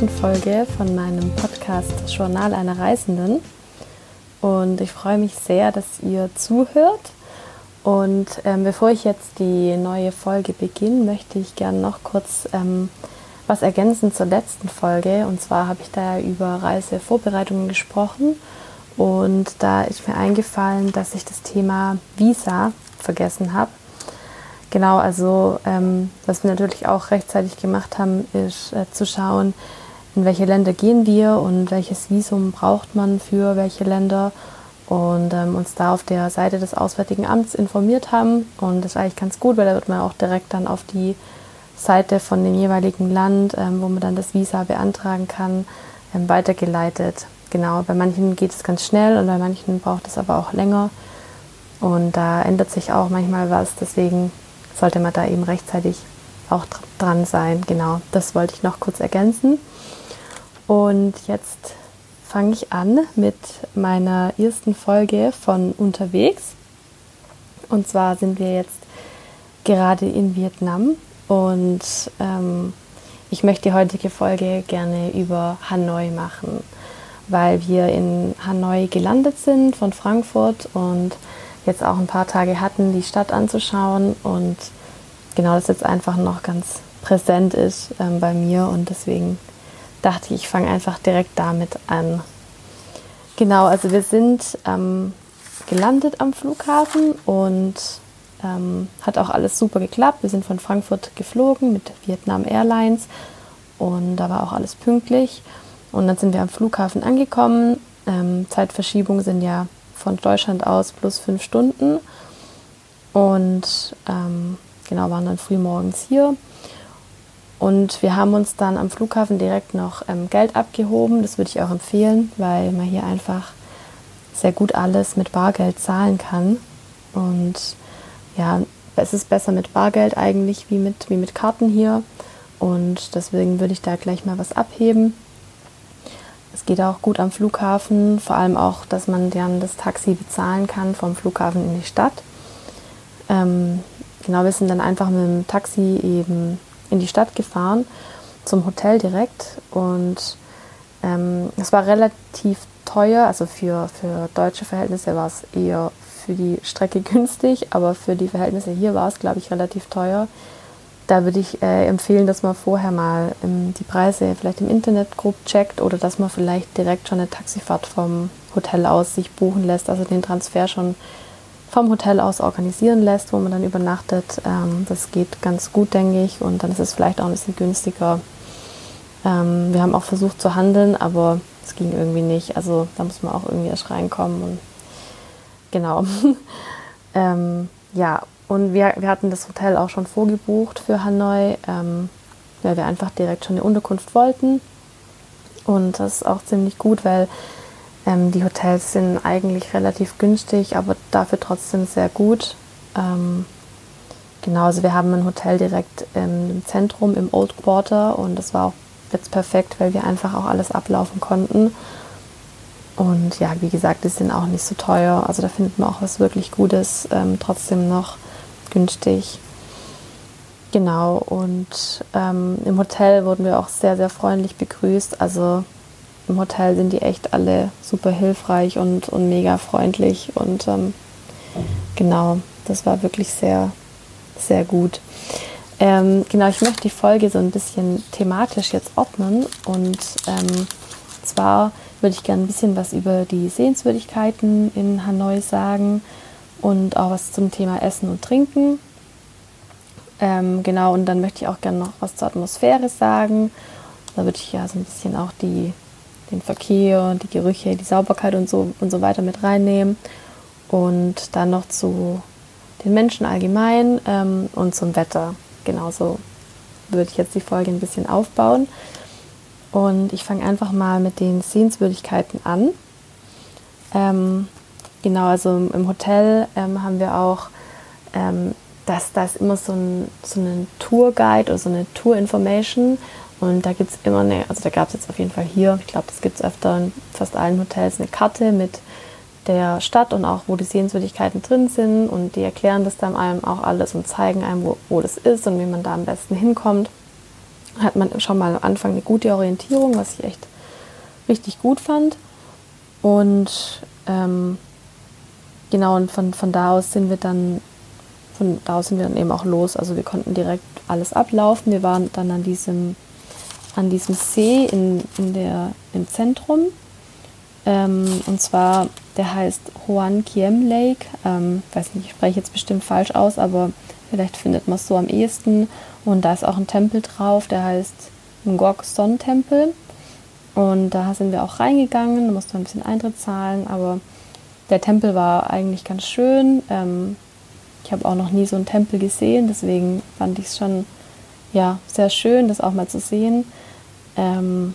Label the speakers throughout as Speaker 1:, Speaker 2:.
Speaker 1: zweiten Folge von meinem Podcast Journal einer Reisenden. Und ich freue mich sehr, dass ihr zuhört. Und ähm, bevor ich jetzt die neue Folge beginne, möchte ich gerne noch kurz ähm, was ergänzen zur letzten Folge. Und zwar habe ich da über Reisevorbereitungen gesprochen. Und da ist mir eingefallen, dass ich das Thema Visa vergessen habe. Genau, also ähm, was wir natürlich auch rechtzeitig gemacht haben, ist äh, zu schauen, in welche Länder gehen wir und welches Visum braucht man für welche Länder und ähm, uns da auf der Seite des Auswärtigen Amts informiert haben. Und das ist eigentlich ganz gut, weil da wird man auch direkt dann auf die Seite von dem jeweiligen Land, ähm, wo man dann das Visa beantragen kann, ähm, weitergeleitet. Genau, bei manchen geht es ganz schnell und bei manchen braucht es aber auch länger. Und da ändert sich auch manchmal was. Deswegen sollte man da eben rechtzeitig auch dran sein. Genau, das wollte ich noch kurz ergänzen. Und jetzt fange ich an mit meiner ersten Folge von unterwegs. Und zwar sind wir jetzt gerade in Vietnam. Und ähm, ich möchte die heutige Folge gerne über Hanoi machen, weil wir in Hanoi gelandet sind von Frankfurt und jetzt auch ein paar Tage hatten, die Stadt anzuschauen. Und genau das jetzt einfach noch ganz präsent ist ähm, bei mir. Und deswegen dachte ich, ich fange einfach direkt damit an. Genau, also wir sind ähm, gelandet am Flughafen und ähm, hat auch alles super geklappt. Wir sind von Frankfurt geflogen mit Vietnam Airlines und da war auch alles pünktlich. Und dann sind wir am Flughafen angekommen. Ähm, Zeitverschiebung sind ja von Deutschland aus plus fünf Stunden. Und ähm, genau, waren dann früh morgens hier. Und wir haben uns dann am Flughafen direkt noch ähm, Geld abgehoben. Das würde ich auch empfehlen, weil man hier einfach sehr gut alles mit Bargeld zahlen kann. Und ja, es ist besser mit Bargeld eigentlich wie mit, wie mit Karten hier. Und deswegen würde ich da gleich mal was abheben. Es geht auch gut am Flughafen, vor allem auch, dass man dann das Taxi bezahlen kann vom Flughafen in die Stadt. Ähm, genau, wir sind dann einfach mit dem Taxi eben in die Stadt gefahren, zum Hotel direkt. Und ähm, es war relativ teuer, also für, für deutsche Verhältnisse war es eher für die Strecke günstig, aber für die Verhältnisse hier war es, glaube ich, relativ teuer. Da würde ich äh, empfehlen, dass man vorher mal ähm, die Preise vielleicht im Internet grob checkt oder dass man vielleicht direkt schon eine Taxifahrt vom Hotel aus sich buchen lässt, also den Transfer schon vom Hotel aus organisieren lässt, wo man dann übernachtet. Ähm, das geht ganz gut, denke ich, und dann ist es vielleicht auch ein bisschen günstiger. Ähm, wir haben auch versucht zu handeln, aber es ging irgendwie nicht. Also da muss man auch irgendwie erst reinkommen und Genau. ähm, ja, und wir, wir hatten das Hotel auch schon vorgebucht für Hanoi, ähm, weil wir einfach direkt schon eine Unterkunft wollten. Und das ist auch ziemlich gut, weil ähm, die Hotels sind eigentlich relativ günstig, aber dafür trotzdem sehr gut. Ähm, genau, also wir haben ein Hotel direkt im Zentrum, im Old Quarter und das war auch jetzt perfekt, weil wir einfach auch alles ablaufen konnten. Und ja, wie gesagt, die sind auch nicht so teuer. Also da findet man auch was wirklich Gutes, ähm, trotzdem noch günstig. Genau, und ähm, im Hotel wurden wir auch sehr, sehr freundlich begrüßt. Also im Hotel sind die echt alle super hilfreich und, und mega freundlich. Und ähm, genau, das war wirklich sehr, sehr gut. Ähm, genau, ich möchte die Folge so ein bisschen thematisch jetzt ordnen. Und ähm, zwar würde ich gerne ein bisschen was über die Sehenswürdigkeiten in Hanoi sagen und auch was zum Thema Essen und Trinken. Ähm, genau, und dann möchte ich auch gerne noch was zur Atmosphäre sagen. Da würde ich ja so ein bisschen auch die, den Verkehr, die Gerüche, die Sauberkeit und so, und so weiter mit reinnehmen. Und dann noch zu den Menschen allgemein ähm, und zum Wetter. Genauso würde ich jetzt die Folge ein bisschen aufbauen. Und ich fange einfach mal mit den Sehenswürdigkeiten an. Ähm, genau, also im Hotel ähm, haben wir auch, ähm, dass das immer so ein, so ein Tourguide oder so eine Tour-Information. Und da gibt es immer eine, also da gab es jetzt auf jeden Fall hier, ich glaube, das gibt es öfter in fast allen Hotels, eine Karte mit der Stadt und auch wo die Sehenswürdigkeiten drin sind. Und die erklären das dann einem auch alles und zeigen einem, wo, wo das ist und wie man da am besten hinkommt. hat man schon mal am Anfang eine gute Orientierung, was ich echt richtig gut fand. Und ähm, genau, und von, von da aus sind wir dann, von da aus sind wir dann eben auch los. Also wir konnten direkt alles ablaufen. Wir waren dann an diesem, an diesem See in, in der, im Zentrum. Ähm, und zwar, der heißt Hoan Kiem Lake. Ähm, weiß nicht, ich spreche jetzt bestimmt falsch aus, aber vielleicht findet man es so am ehesten. Und da ist auch ein Tempel drauf, der heißt Ngok Son Tempel. Und da sind wir auch reingegangen, da musste man ein bisschen Eintritt zahlen, aber der Tempel war eigentlich ganz schön. Ähm, ich habe auch noch nie so einen Tempel gesehen, deswegen fand ich es schon ja, sehr schön, das auch mal zu sehen. Ähm,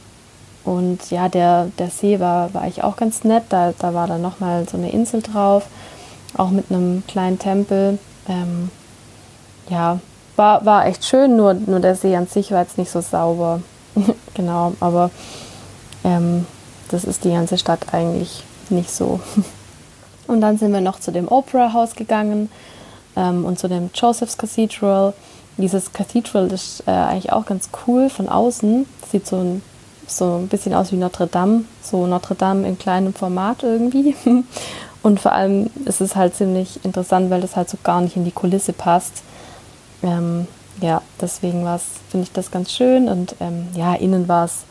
Speaker 1: und ja, der, der See war, war eigentlich auch ganz nett. Da, da war dann nochmal so eine Insel drauf, auch mit einem kleinen Tempel. Ähm, ja, war, war echt schön, nur, nur der See an sich war jetzt nicht so sauber. genau, aber ähm, das ist die ganze Stadt eigentlich nicht so. Und dann sind wir noch zu dem Opera House gegangen ähm, und zu dem Joseph's Cathedral. Dieses Cathedral ist äh, eigentlich auch ganz cool von außen. Sieht so ein, so ein bisschen aus wie Notre Dame, so Notre Dame in kleinem Format irgendwie. Und vor allem ist es halt ziemlich interessant, weil das halt so gar nicht in die Kulisse passt. Ähm, ja, deswegen finde ich das ganz schön. Und ähm, ja, innen war es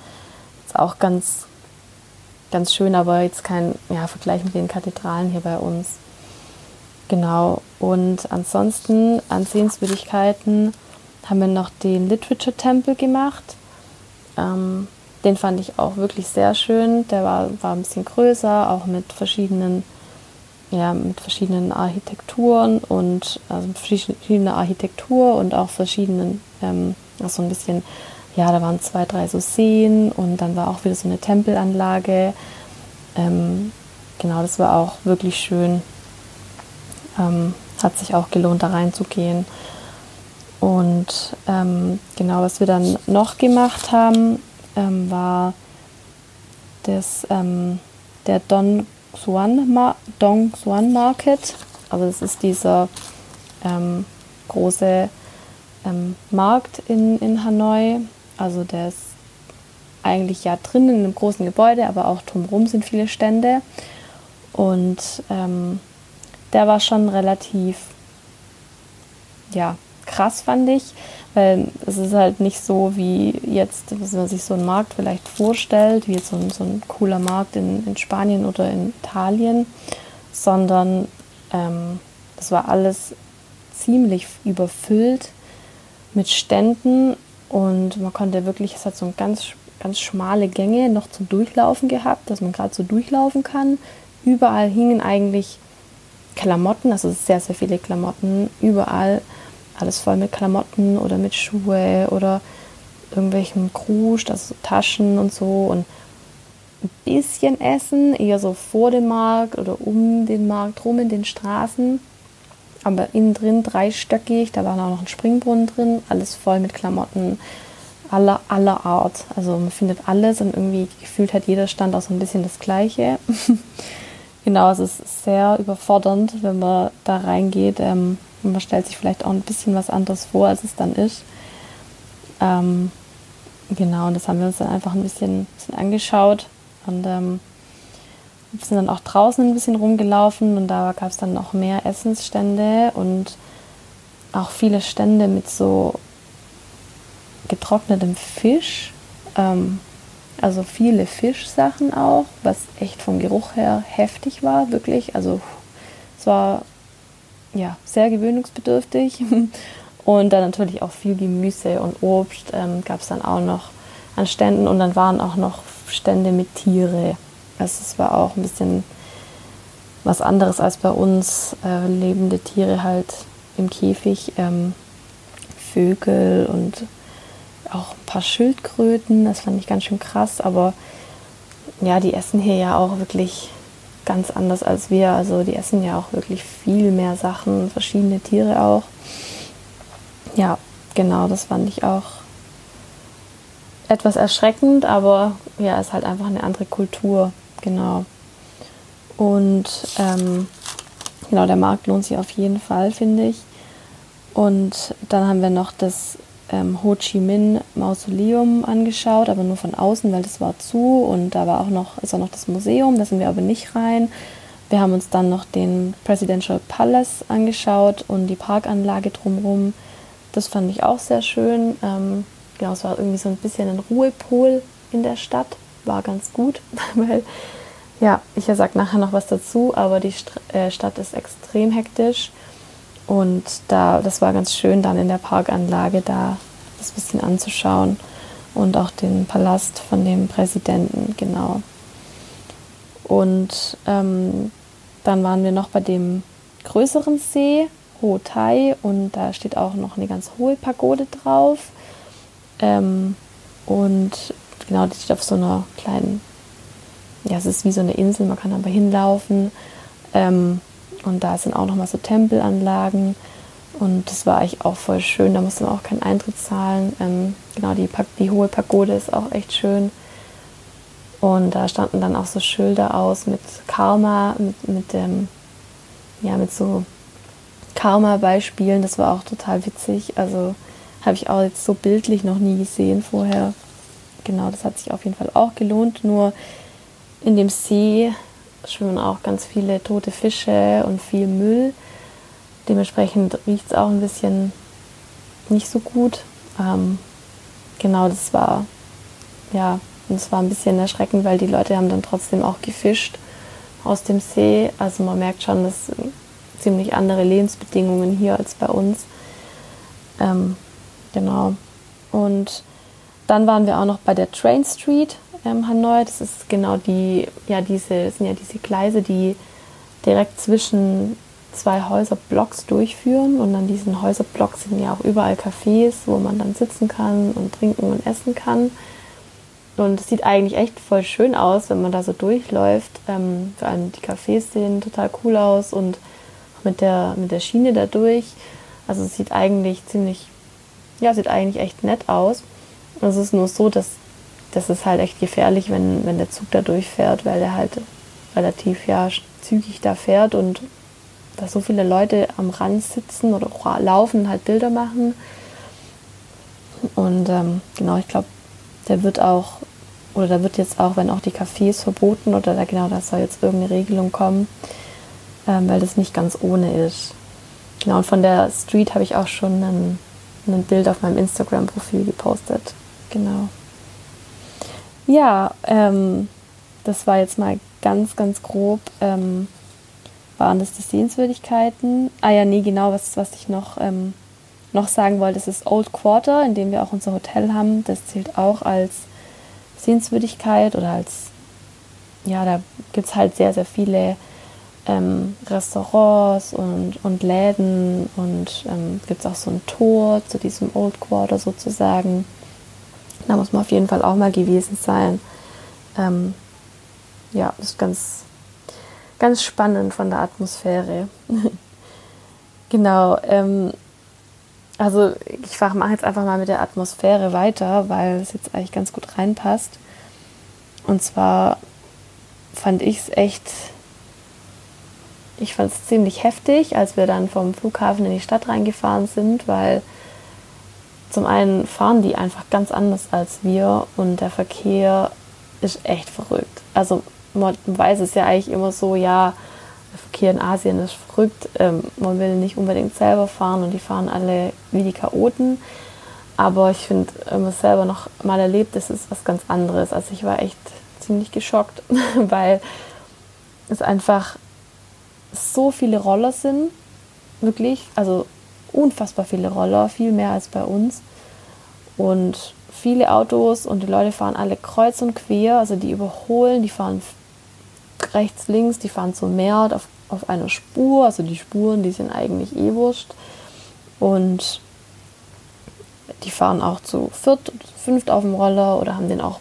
Speaker 1: auch ganz, ganz schön, aber jetzt kein ja, Vergleich mit den Kathedralen hier bei uns. Genau. Und ansonsten an Sehenswürdigkeiten haben wir noch den Literature Temple gemacht. Ähm, den fand ich auch wirklich sehr schön. Der war, war ein bisschen größer, auch mit verschiedenen, ja, mit verschiedenen Architekturen und also verschiedene Architektur und auch verschiedenen, ähm, auch ein bisschen, ja, da waren zwei, drei so Seen und dann war auch wieder so eine Tempelanlage. Ähm, genau, das war auch wirklich schön. Ähm, hat sich auch gelohnt, da reinzugehen. Und ähm, genau, was wir dann noch gemacht haben, ähm, war das, ähm, der Don Xuan, Ma Dong Xuan Market. Also das ist dieser ähm, große ähm, Markt in, in Hanoi. Also der ist eigentlich ja drinnen in einem großen Gebäude, aber auch drumherum sind viele Stände. Und ähm, der war schon relativ, ja, krass fand ich, weil es ist halt nicht so wie jetzt, was man sich so einen Markt vielleicht vorstellt, wie jetzt so ein, so ein cooler Markt in, in Spanien oder in Italien, sondern ähm, das war alles ziemlich überfüllt mit Ständen und man konnte wirklich, es hat so ein ganz, ganz schmale Gänge noch zum Durchlaufen gehabt, dass man gerade so durchlaufen kann. Überall hingen eigentlich Klamotten, also sehr, sehr viele Klamotten, überall alles voll mit Klamotten oder mit Schuhe oder irgendwelchen Krusch, also Taschen und so und ein bisschen Essen, eher so vor dem Markt oder um den Markt rum in den Straßen. Aber innen drin dreistöckig, da war noch ein Springbrunnen drin, alles voll mit Klamotten aller, aller Art. Also man findet alles und irgendwie gefühlt hat jeder Stand auch so ein bisschen das Gleiche. genau, es ist sehr überfordernd, wenn man da reingeht. Ähm, man stellt sich vielleicht auch ein bisschen was anderes vor, als es dann ist. Ähm, genau, und das haben wir uns dann einfach ein bisschen, bisschen angeschaut. Und ähm, sind dann auch draußen ein bisschen rumgelaufen und da gab es dann noch mehr Essensstände und auch viele Stände mit so getrocknetem Fisch. Ähm, also viele Fischsachen auch, was echt vom Geruch her heftig war, wirklich. Also es war ja sehr gewöhnungsbedürftig. Und dann natürlich auch viel Gemüse und Obst ähm, gab es dann auch noch an Ständen und dann waren auch noch Stände mit Tiere. Also es war auch ein bisschen was anderes als bei uns äh, lebende Tiere halt im Käfig. Ähm, Vögel und auch ein paar Schildkröten, das fand ich ganz schön krass, aber ja, die essen hier ja auch wirklich ganz anders als wir. Also die essen ja auch wirklich viel mehr Sachen, verschiedene Tiere auch. Ja, genau, das fand ich auch etwas erschreckend, aber ja, ist halt einfach eine andere Kultur, genau. Und ähm, genau, der Markt lohnt sich auf jeden Fall, finde ich. Und dann haben wir noch das ähm, Ho Chi Minh Mausoleum angeschaut, aber nur von außen, weil das war zu und da war auch noch, ist auch noch das Museum, da sind wir aber nicht rein. Wir haben uns dann noch den Presidential Palace angeschaut und die Parkanlage drumherum. Das fand ich auch sehr schön. Ähm, genau, es war irgendwie so ein bisschen ein Ruhepol in der Stadt. War ganz gut, weil, ja, ich sage nachher noch was dazu, aber die St äh, Stadt ist extrem hektisch. Und da, das war ganz schön, dann in der Parkanlage da das bisschen anzuschauen und auch den Palast von dem Präsidenten, genau. Und ähm, dann waren wir noch bei dem größeren See, Ho Tai, und da steht auch noch eine ganz hohe Pagode drauf. Ähm, und genau, die steht auf so einer kleinen, ja, es ist wie so eine Insel, man kann aber hinlaufen. Ähm, und da sind auch nochmal so Tempelanlagen. Und das war eigentlich auch voll schön. Da musste man auch keinen Eintritt zahlen. Ähm, genau, die, die hohe Pagode ist auch echt schön. Und da standen dann auch so Schilder aus mit Karma, mit, mit dem, ja, mit so Karma-Beispielen. Das war auch total witzig. Also habe ich auch jetzt so bildlich noch nie gesehen vorher. Genau, das hat sich auf jeden Fall auch gelohnt. Nur in dem See schwimmen auch ganz viele tote Fische und viel Müll. Dementsprechend riecht es auch ein bisschen nicht so gut. Ähm, genau, das war ja, das war ein bisschen erschreckend, weil die Leute haben dann trotzdem auch gefischt aus dem See. Also man merkt schon, dass ziemlich andere Lebensbedingungen hier als bei uns. Ähm, genau. Und dann waren wir auch noch bei der Train Street ähm, Hanoi. Das ist genau die, ja, diese, sind ja diese Gleise, die direkt zwischen zwei Häuserblocks durchführen. Und an diesen Häuserblocks sind ja auch überall Cafés, wo man dann sitzen kann und trinken und essen kann. Und es sieht eigentlich echt voll schön aus, wenn man da so durchläuft. Ähm, vor allem die Cafés sehen total cool aus und mit der, mit der Schiene da durch. Also es sieht eigentlich ziemlich, ja, sieht eigentlich echt nett aus. Es ist nur so, dass das ist halt echt gefährlich, wenn, wenn der Zug da durchfährt, weil er halt relativ ja, zügig da fährt und da so viele Leute am Rand sitzen oder laufen, halt Bilder machen. Und ähm, genau, ich glaube, der wird auch, oder da wird jetzt auch, wenn auch die Cafés verboten oder da genau, da soll jetzt irgendeine Regelung kommen, ähm, weil das nicht ganz ohne ist. Genau, und von der Street habe ich auch schon ein, ein Bild auf meinem Instagram-Profil gepostet. Genau. Ja, ähm, das war jetzt mal ganz, ganz grob. Ähm, waren das die Sehenswürdigkeiten? Ah ja, nee, genau, was, was ich noch, ähm, noch sagen wollte, das ist Old Quarter, in dem wir auch unser Hotel haben. Das zählt auch als Sehenswürdigkeit oder als, ja, da gibt es halt sehr, sehr viele ähm, Restaurants und, und Läden und ähm, gibt es auch so ein Tor zu diesem Old Quarter sozusagen. Da muss man auf jeden Fall auch mal gewesen sein. Ähm, ja, das ist ganz, ganz spannend von der Atmosphäre. genau. Ähm, also ich mache jetzt einfach mal mit der Atmosphäre weiter, weil es jetzt eigentlich ganz gut reinpasst. Und zwar fand ich es echt, ich fand es ziemlich heftig, als wir dann vom Flughafen in die Stadt reingefahren sind, weil zum einen fahren die einfach ganz anders als wir und der Verkehr ist echt verrückt. Also man weiß es ja eigentlich immer so, ja, der Verkehr in Asien ist verrückt, ähm, man will nicht unbedingt selber fahren und die fahren alle wie die Chaoten. Aber ich finde, wenn man es selber noch mal erlebt, das ist was ganz anderes. Also ich war echt ziemlich geschockt, weil es einfach so viele Roller sind, wirklich. Also unfassbar viele Roller, viel mehr als bei uns. Und viele Autos und die Leute fahren alle kreuz und quer, also die überholen, die fahren rechts, links, die fahren zum Meer auf, auf einer Spur, also die Spuren, die sind eigentlich eh wurscht. Und die fahren auch zu viert, fünft auf dem Roller oder haben den auch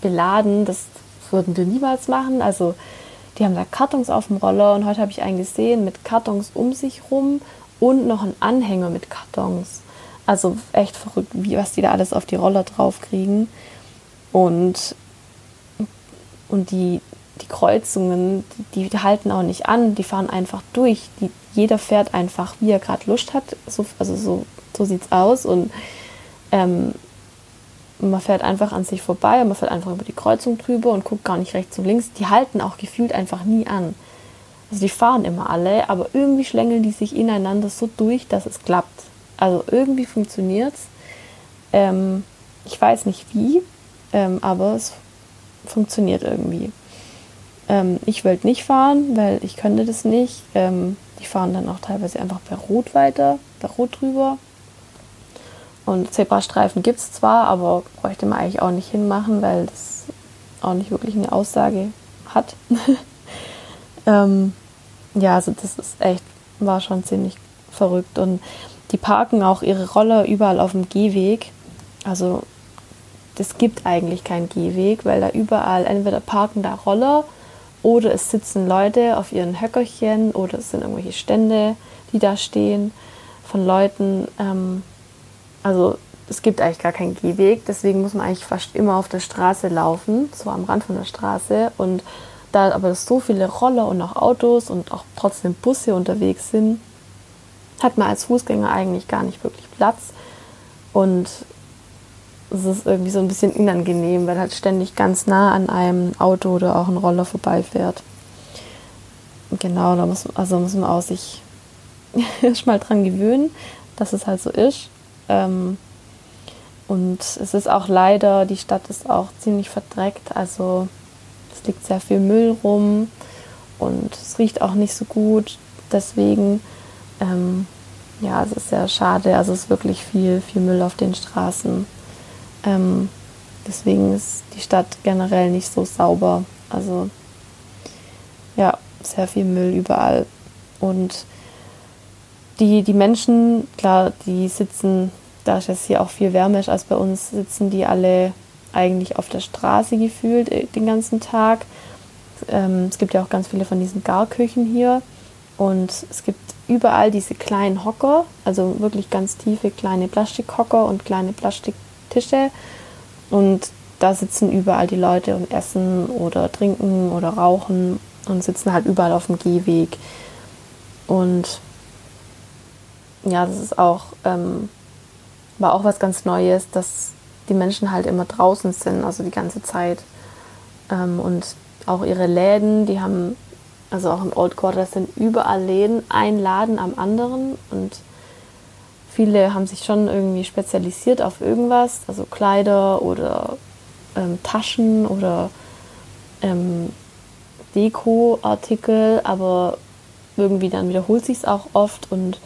Speaker 1: beladen. Das würden wir niemals machen. Also die haben da Kartons auf dem Roller und heute habe ich einen gesehen mit Kartons um sich rum und noch einen Anhänger mit Kartons. Also echt verrückt, wie, was die da alles auf die Roller drauf kriegen. Und, und die, die Kreuzungen, die, die, halten auch nicht an, die fahren einfach durch. Die, jeder fährt einfach, wie er gerade Lust hat. So, also so, so sieht es aus. Und Ähm, man fährt einfach an sich vorbei und man fährt einfach über die Kreuzung drüber und guckt gar nicht rechts und links. Die halten auch gefühlt einfach nie an. Also die fahren immer alle, aber irgendwie schlängeln die sich ineinander so durch, dass es klappt. Also irgendwie funktioniert es. Ähm, ich weiß nicht wie, ähm, aber es funktioniert irgendwie. Ähm, ich wollte nicht fahren, weil ich könnte das nicht. Ähm, die fahren dann auch teilweise einfach bei Rot weiter, bei Rot drüber. Und Zebrastreifen gibt es zwar, aber bräuchte man eigentlich auch nicht hinmachen, weil das auch nicht wirklich eine Aussage hat. ähm, ja, also das ist echt, war schon ziemlich verrückt. Und die parken auch ihre Roller überall auf dem Gehweg. Also es gibt eigentlich keinen Gehweg, weil da überall entweder parken da Roller oder es sitzen Leute auf ihren Höckerchen oder es sind irgendwelche Stände, die da stehen von Leuten. Ähm, also es gibt eigentlich gar keinen Gehweg, deswegen muss man eigentlich fast immer auf der Straße laufen, so am Rand von der Straße. Und da aber so viele Roller und auch Autos und auch trotzdem Busse unterwegs sind, hat man als Fußgänger eigentlich gar nicht wirklich Platz. Und es ist irgendwie so ein bisschen unangenehm, weil halt ständig ganz nah an einem Auto oder auch ein Roller vorbeifährt. Genau, da muss, also muss man auch sich erst mal dran gewöhnen, dass es halt so ist. Ähm, und es ist auch leider, die Stadt ist auch ziemlich verdreckt. Also es liegt sehr viel Müll rum und es riecht auch nicht so gut. Deswegen, ähm, ja, es ist sehr schade. Also es ist wirklich viel, viel Müll auf den Straßen. Ähm, deswegen ist die Stadt generell nicht so sauber. Also ja, sehr viel Müll überall. Und die, die Menschen, klar, die sitzen, da es jetzt hier auch viel wärmer ist als bei uns, sitzen die alle eigentlich auf der Straße gefühlt äh, den ganzen Tag. Ähm, es gibt ja auch ganz viele von diesen Garküchen hier. Und es gibt überall diese kleinen Hocker, also wirklich ganz tiefe kleine Plastikhocker und kleine Plastiktische. Und da sitzen überall die Leute und essen oder trinken oder rauchen und sitzen halt überall auf dem Gehweg. Und ja, das ist auch, ähm, war auch was ganz Neues, dass die Menschen halt immer draußen sind, also die ganze Zeit. Ähm, und auch ihre Läden, die haben, also auch im Old Quarter sind überall Läden, ein Laden am anderen und viele haben sich schon irgendwie spezialisiert auf irgendwas, also Kleider oder ähm, Taschen oder ähm, Dekoartikel, aber irgendwie dann wiederholt sich es auch oft und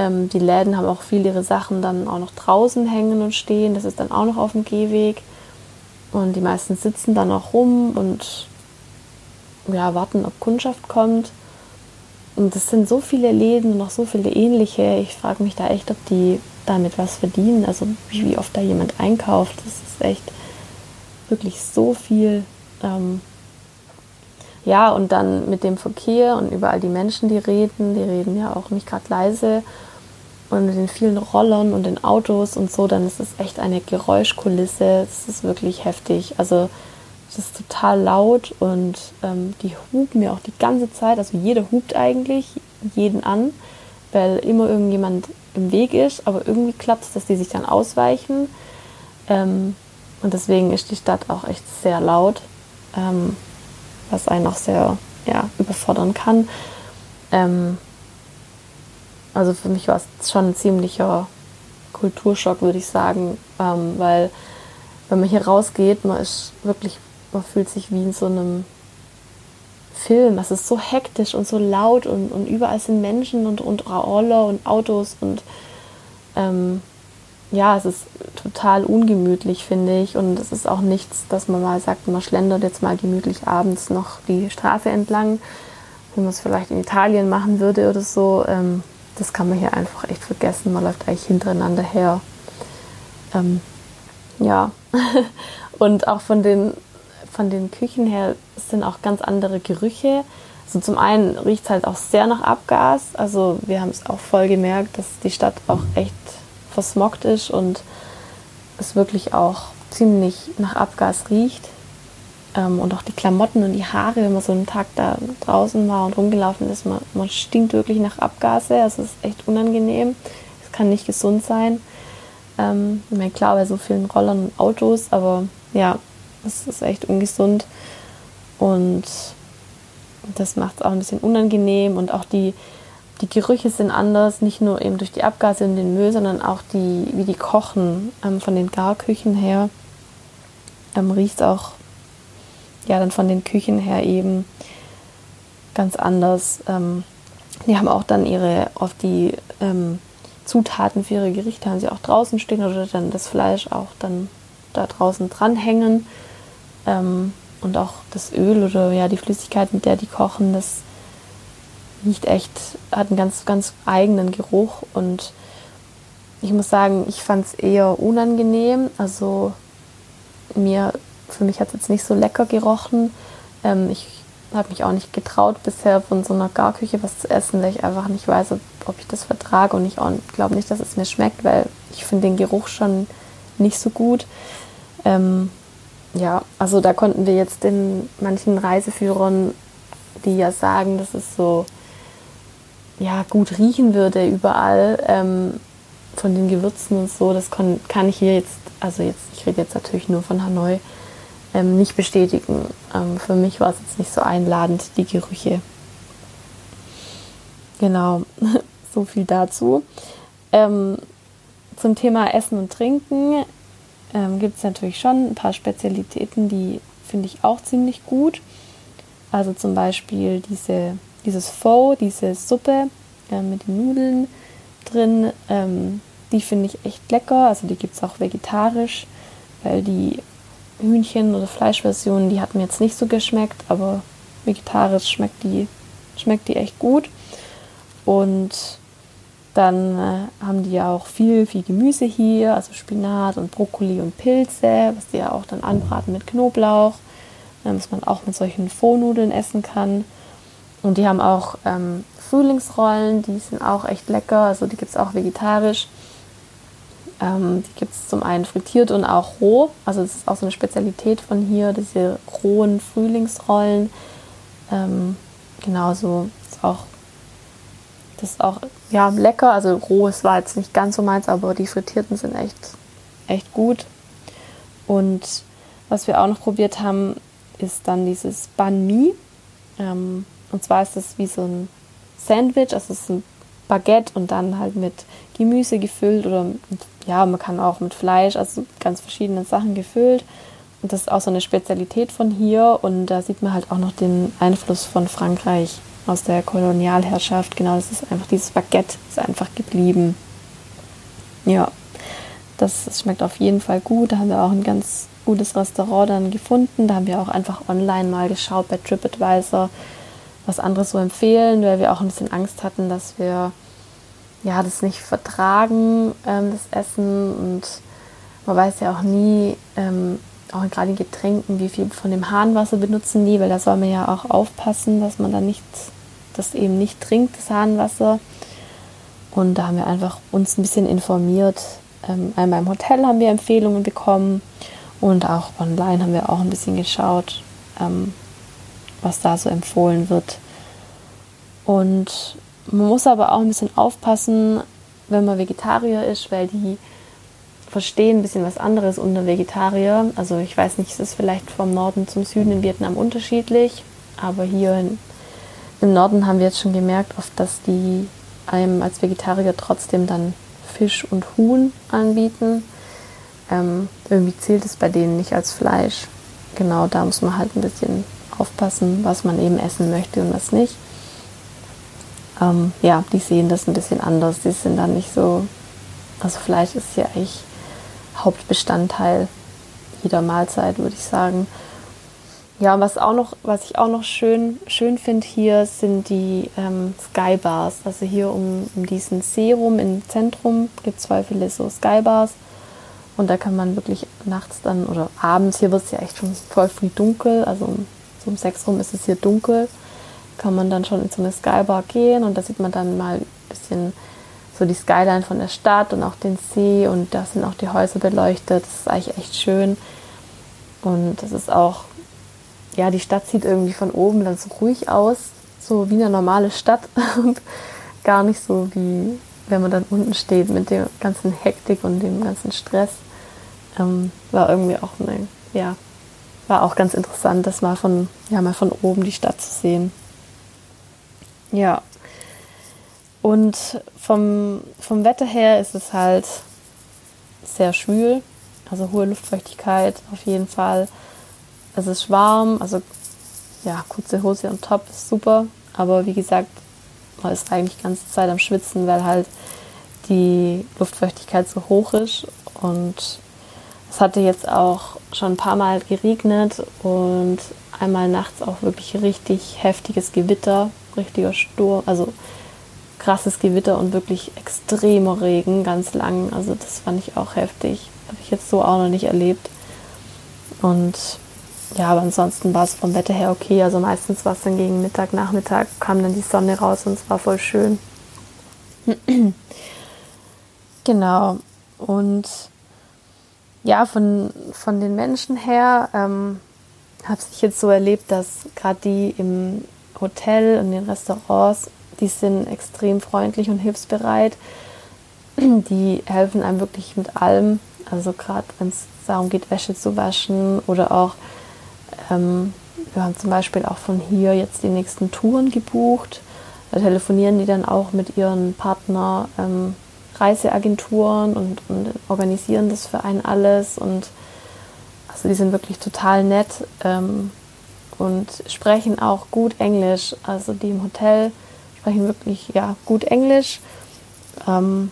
Speaker 1: ähm, die Läden haben auch viel ihre Sachen dann auch noch draußen hängen und stehen. Das ist dann auch noch auf dem Gehweg. Und die meisten sitzen dann auch rum und ja, warten, ob Kundschaft kommt. Und es sind so viele Läden und noch so viele ähnliche. Ich frage mich da echt, ob die damit was verdienen. Also wie, wie oft da jemand einkauft. Das ist echt wirklich so viel. Ähm, ja, und dann mit dem Verkehr und überall die Menschen, die reden, die reden ja auch nicht gerade leise. Und mit den vielen Rollern und den Autos und so, dann ist es echt eine Geräuschkulisse. Es ist wirklich heftig. Also es ist total laut und ähm, die hupen ja auch die ganze Zeit. Also jeder hupt eigentlich jeden an, weil immer irgendjemand im Weg ist. Aber irgendwie klappt es, dass die sich dann ausweichen. Ähm, und deswegen ist die Stadt auch echt sehr laut. Ähm, was einen auch sehr ja, überfordern kann. Also für mich war es schon ein ziemlicher Kulturschock, würde ich sagen, ähm, weil wenn man hier rausgeht, man ist wirklich, man fühlt sich wie in so einem Film. Es ist so hektisch und so laut und, und überall sind Menschen und, und Roller und Autos und ähm, ja, es ist total ungemütlich, finde ich. Und es ist auch nichts, dass man mal sagt, man schlendert jetzt mal gemütlich abends noch die Straße entlang, wie man es vielleicht in Italien machen würde oder so. Ähm, das kann man hier einfach echt vergessen. Man läuft eigentlich hintereinander her. Ähm, ja, und auch von den, von den Küchen her sind auch ganz andere Gerüche. Also zum einen riecht es halt auch sehr nach Abgas. Also wir haben es auch voll gemerkt, dass die Stadt auch echt versmockt ist und es wirklich auch ziemlich nach Abgas riecht. Ähm, und auch die Klamotten und die Haare, wenn man so einen Tag da draußen war und rumgelaufen ist, man, man stinkt wirklich nach Abgase. Also es ist echt unangenehm. Es kann nicht gesund sein. Ähm, ich meine, klar, bei so vielen Rollern und Autos, aber ja, es ist echt ungesund. Und das macht es auch ein bisschen unangenehm und auch die, die Gerüche sind anders, nicht nur eben durch die Abgase und den Müll, sondern auch die, wie die kochen ähm, von den Garküchen her. Ähm, riecht auch ja dann von den Küchen her eben ganz anders. Ähm, die haben auch dann ihre auf die ähm, Zutaten für ihre Gerichte haben sie auch draußen stehen oder dann das Fleisch auch dann da draußen dranhängen. Ähm, und auch das Öl oder ja die Flüssigkeit, mit der die kochen, das riecht echt, hat einen ganz, ganz eigenen Geruch und ich muss sagen, ich fand es eher unangenehm. Also mir, für mich hat es jetzt nicht so lecker gerochen. Ähm, ich habe mich auch nicht getraut, bisher von so einer Garküche was zu essen, weil ich einfach nicht weiß, ob ich das vertrage und ich glaube nicht, dass es mir schmeckt, weil ich finde den Geruch schon nicht so gut. Ähm, ja, also da konnten wir jetzt den manchen Reiseführern, die ja sagen, dass es so ja, gut riechen würde überall ähm, von den Gewürzen und so, das kann, kann ich hier jetzt, also jetzt, ich rede jetzt natürlich nur von Hanoi, ähm, nicht bestätigen. Ähm, für mich war es jetzt nicht so einladend, die Gerüche. Genau, so viel dazu. Ähm, zum Thema Essen und Trinken ähm, gibt es natürlich schon ein paar Spezialitäten, die finde ich auch ziemlich gut. Also zum Beispiel diese, dieses Pho, diese Suppe äh, mit den Nudeln drin, ähm, die finde ich echt lecker. Also die gibt es auch vegetarisch, weil die Hühnchen- oder Fleischversion, die hat mir jetzt nicht so geschmeckt, aber vegetarisch schmeckt die, schmeckt die echt gut. Und dann äh, haben die ja auch viel, viel Gemüse hier, also Spinat und Brokkoli und Pilze, was die ja auch dann anbraten mit Knoblauch, äh, was man auch mit solchen Frohnudeln essen kann. Und die haben auch ähm, Frühlingsrollen, die sind auch echt lecker, also die gibt es auch vegetarisch. Ähm, die gibt es zum einen frittiert und auch roh, also das ist auch so eine Spezialität von hier, diese rohen Frühlingsrollen. Ähm, genauso ist auch das ist auch ja, lecker. Also rohes war jetzt nicht ganz so meins, aber die frittierten sind echt, echt gut. Und was wir auch noch probiert haben, ist dann dieses Banh Mi. Ähm, und zwar ist das wie so ein Sandwich, also es ist ein Baguette und dann halt mit Gemüse gefüllt oder mit, ja, man kann auch mit Fleisch, also ganz verschiedene Sachen gefüllt. Und das ist auch so eine Spezialität von hier und da sieht man halt auch noch den Einfluss von Frankreich aus der Kolonialherrschaft. Genau, das ist einfach dieses Baguette ist einfach geblieben. Ja, das, das schmeckt auf jeden Fall gut. Da haben wir auch ein ganz gutes Restaurant dann gefunden. Da haben wir auch einfach online mal geschaut bei TripAdvisor, was andere so empfehlen, weil wir auch ein bisschen Angst hatten, dass wir ja das nicht vertragen, ähm, das Essen und man weiß ja auch nie, ähm, auch gerade in Getränken, wie viel von dem Hahnwasser benutzen die, weil da soll man ja auch aufpassen, dass man da nicht, das eben nicht trinkt, das Hahnwasser. Und da haben wir einfach uns ein bisschen informiert. Ähm, einmal im Hotel haben wir Empfehlungen bekommen und auch online haben wir auch ein bisschen geschaut, ähm, was da so empfohlen wird. Und man muss aber auch ein bisschen aufpassen, wenn man Vegetarier ist, weil die verstehen ein bisschen was anderes unter Vegetarier. Also ich weiß nicht, es ist vielleicht vom Norden zum Süden in Vietnam unterschiedlich, aber hier in, im Norden haben wir jetzt schon gemerkt, oft, dass die einem als Vegetarier trotzdem dann Fisch und Huhn anbieten. Ähm, irgendwie zählt es bei denen nicht als Fleisch. Genau, da muss man halt ein bisschen aufpassen, was man eben essen möchte und was nicht. Ähm, ja, die sehen das ein bisschen anders. Die sind dann nicht so. Also Fleisch ist ja eigentlich Hauptbestandteil jeder Mahlzeit, würde ich sagen. Ja, was auch noch, was ich auch noch schön, schön finde hier, sind die ähm, Skybars. Also hier um, um diesen See rum im Zentrum gibt es zwei viele so Skybars. Und da kann man wirklich nachts dann oder abends, hier wird es ja echt schon voll früh dunkel, also um, so um sechs rum ist es hier dunkel, kann man dann schon in so eine Skybar gehen und da sieht man dann mal ein bisschen so die Skyline von der Stadt und auch den See und da sind auch die Häuser beleuchtet. Das ist eigentlich echt schön. Und das ist auch, ja, die Stadt sieht irgendwie von oben dann so ruhig aus, so wie eine normale Stadt und gar nicht so wie, wenn man dann unten steht mit der ganzen Hektik und dem ganzen Stress, ähm, war irgendwie auch eine, ja, war auch ganz interessant, das mal von, ja, mal von oben die Stadt zu sehen. Ja. Und vom, vom Wetter her ist es halt sehr schwül, also hohe Luftfeuchtigkeit auf jeden Fall. Es ist warm, also ja, kurze Hose und Top ist super, aber wie gesagt, man ist eigentlich die ganze Zeit am Schwitzen, weil halt die Luftfeuchtigkeit so hoch ist und es hatte jetzt auch schon ein paar Mal geregnet und einmal nachts auch wirklich richtig heftiges Gewitter, richtiger Sturm, also krasses Gewitter und wirklich extremer Regen, ganz lang. Also das fand ich auch heftig. Habe ich jetzt so auch noch nicht erlebt. Und ja, aber ansonsten war es vom Wetter her okay. Also meistens war es dann gegen Mittag, Nachmittag, kam dann die Sonne raus und es war voll schön. genau. Und ja, von, von den Menschen her ähm, habe ich jetzt so erlebt, dass gerade die im Hotel und den Restaurants, die sind extrem freundlich und hilfsbereit. Die helfen einem wirklich mit allem. Also gerade wenn es darum geht, Wäsche zu waschen oder auch, ähm, wir haben zum Beispiel auch von hier jetzt die nächsten Touren gebucht. Da telefonieren die dann auch mit ihren Partner ähm, Reiseagenturen und, und, organisieren das für einen alles. Und also die sind wirklich total nett ähm, und sprechen auch gut Englisch. Also die im Hotel sprechen wirklich ja, gut Englisch. Ähm,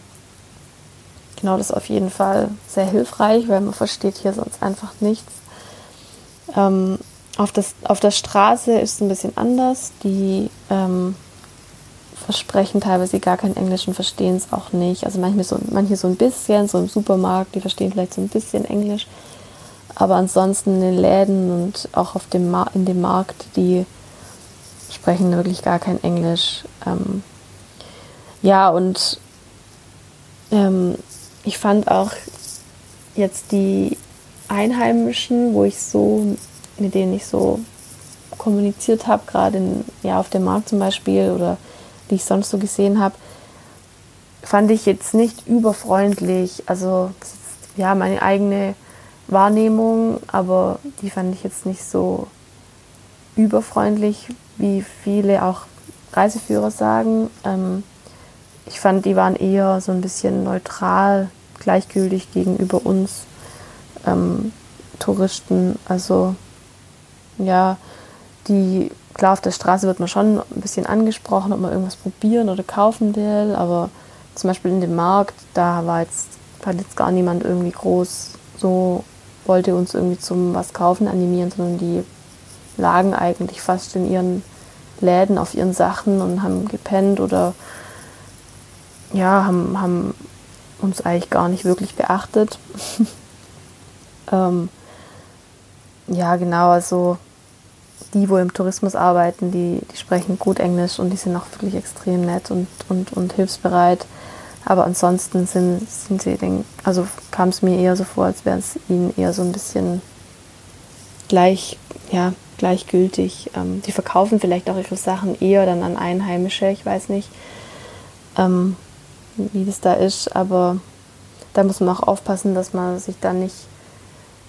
Speaker 1: genau, das ist auf jeden Fall sehr hilfreich, weil man versteht hier sonst einfach nichts. Ähm, auf, das, auf der Straße ist es ein bisschen anders. Die ähm, versprechen teilweise gar kein Englisch und verstehen es auch nicht. Also manche so, manche so ein bisschen, so im Supermarkt, die verstehen vielleicht so ein bisschen Englisch. Aber ansonsten in den Läden und auch auf dem in dem Markt, die sprechen wirklich gar kein Englisch. Ähm, ja, und ähm, ich fand auch jetzt die Einheimischen, wo ich so, mit denen ich so kommuniziert habe, gerade ja, auf dem Markt zum Beispiel oder die ich sonst so gesehen habe, fand ich jetzt nicht überfreundlich. Also ja, meine eigene Wahrnehmung, aber die fand ich jetzt nicht so überfreundlich, wie viele auch Reiseführer sagen. Ähm, ich fand, die waren eher so ein bisschen neutral, gleichgültig gegenüber uns ähm, Touristen. Also ja, die klar, auf der Straße wird man schon ein bisschen angesprochen, ob man irgendwas probieren oder kaufen will, aber zum Beispiel in dem Markt, da war jetzt, hat jetzt gar niemand irgendwie groß so, wollte uns irgendwie zum was kaufen animieren, sondern die lagen eigentlich fast in ihren Läden auf ihren Sachen und haben gepennt oder ja, haben, haben uns eigentlich gar nicht wirklich beachtet. ähm, ja, genau, also die, wo im Tourismus arbeiten, die, die sprechen gut Englisch und die sind auch wirklich extrem nett und, und, und hilfsbereit. Aber ansonsten sind, sind sie, den, also kam es mir eher so vor, als wäre es ihnen eher so ein bisschen gleich, ja, gleichgültig. Ähm, die verkaufen vielleicht auch ihre Sachen eher dann an Einheimische, ich weiß nicht, ähm, wie das da ist, aber da muss man auch aufpassen, dass man sich dann nicht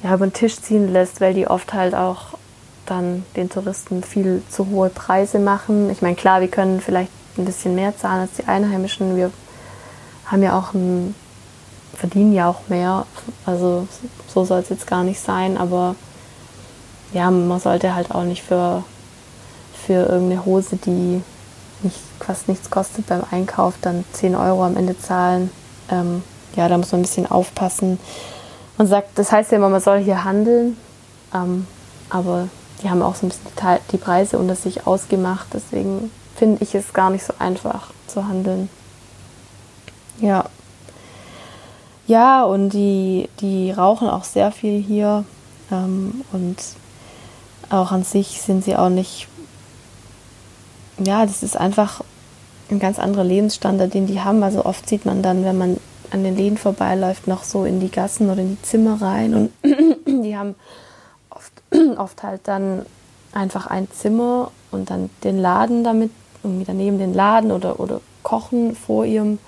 Speaker 1: ja, über den Tisch ziehen lässt, weil die oft halt auch dann den Touristen viel zu hohe Preise machen. Ich meine, klar, wir können vielleicht ein bisschen mehr zahlen als die Einheimischen. Wir haben ja auch ein, verdienen ja auch mehr. Also so soll es jetzt gar nicht sein, aber ja, man sollte halt auch nicht für, für irgendeine Hose, die nicht, fast nichts kostet beim Einkauf, dann 10 Euro am Ende zahlen. Ähm, ja, da muss man ein bisschen aufpassen. Man sagt, das heißt ja immer, man soll hier handeln, ähm, aber die haben auch so ein bisschen die, Preise unter sich ausgemacht. Deswegen finde ich es gar nicht so einfach zu handeln. Ja. Ja, und die, die rauchen auch sehr viel hier. Ähm, und auch an sich sind sie auch nicht. Ja, das ist einfach ein ganz anderer Lebensstandard, den die haben. Also oft sieht man dann, wenn man an den Läden vorbeiläuft, noch so in die Gassen oder in die Zimmer rein. Und die haben oft halt dann einfach ein Zimmer und dann den Laden damit, irgendwie daneben den Laden oder, oder kochen vor ihrem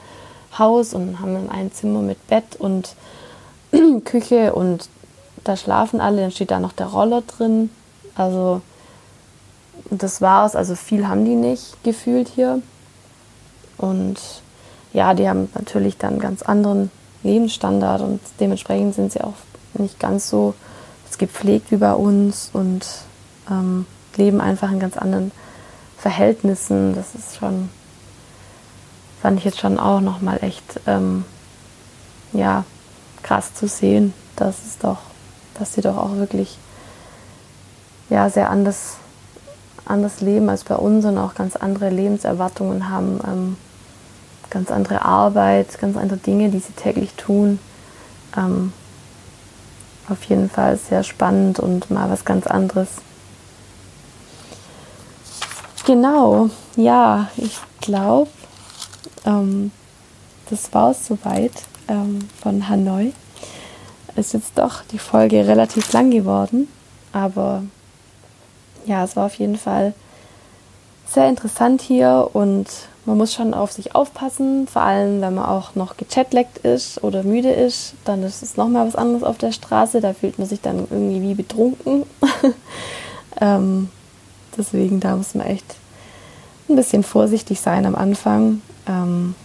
Speaker 1: Haus und haben ein Zimmer mit Bett und Küche und da schlafen alle, dann steht da noch der Roller drin. Also das war's. Also viel haben die nicht gefühlt hier. Und ja, die haben natürlich dann ganz anderen Lebensstandard und dementsprechend sind sie auch nicht ganz so gepflegt wie bei uns und ähm, leben einfach in ganz anderen Verhältnissen. Das ist schon, fand ich jetzt schon auch nochmal echt, ähm, ja, krass zu sehen, dass es doch, dass sie doch auch wirklich, ja, sehr anders, anders leben als bei uns und auch ganz andere Lebenserwartungen haben, ähm, ganz andere Arbeit, ganz andere Dinge, die sie täglich tun. Ähm, auf jeden Fall sehr spannend und mal was ganz anderes. Genau, ja, ich glaube, ähm, das war es soweit ähm, von Hanoi. Ist jetzt doch die Folge relativ lang geworden, aber ja, es war auf jeden Fall sehr interessant hier und man muss schon auf sich aufpassen, vor allem wenn man auch noch gechatlaggt ist oder müde ist, dann ist es nochmal was anderes auf der Straße, da fühlt man sich dann irgendwie wie betrunken. ähm, deswegen da muss man echt ein bisschen vorsichtig sein am Anfang, ähm,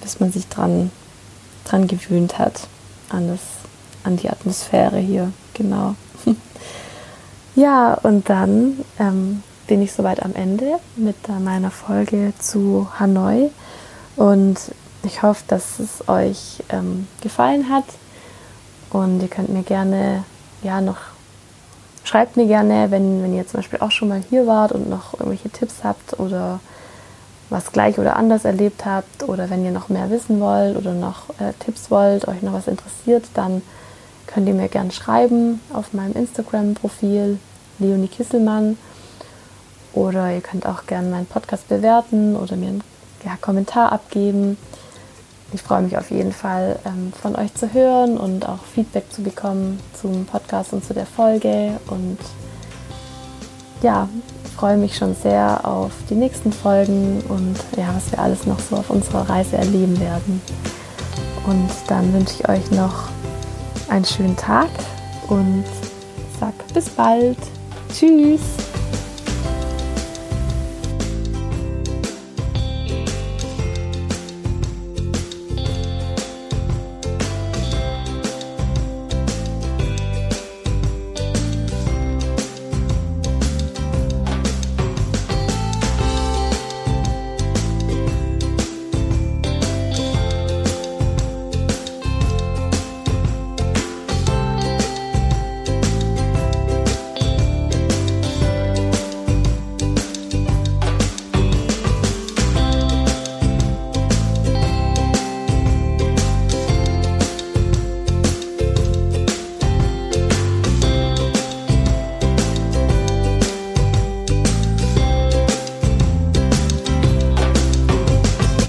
Speaker 1: bis man sich dran, dran gewöhnt hat, an, das, an die Atmosphäre hier, genau. ja, und dann ähm, bin ich soweit am Ende mit meiner Folge zu Hanoi und ich hoffe, dass es euch ähm, gefallen hat und ihr könnt mir gerne, ja, noch, schreibt mir gerne, wenn, wenn ihr zum Beispiel auch schon mal hier wart und noch irgendwelche Tipps habt oder was gleich oder anders erlebt habt oder wenn ihr noch mehr wissen wollt oder noch äh, Tipps wollt, euch noch was interessiert, dann könnt ihr mir gerne schreiben auf meinem Instagram-Profil Leonie Kisselmann oder ihr könnt auch gerne meinen Podcast bewerten oder mir einen ja, Kommentar abgeben. Ich freue mich auf jeden Fall, ähm, von euch zu hören und auch Feedback zu bekommen zum Podcast und zu der Folge. Und ja, freue mich schon sehr auf die nächsten Folgen und ja, was wir alles noch so auf unserer Reise erleben werden. Und dann wünsche ich euch noch einen schönen Tag und sag bis bald. Tschüss.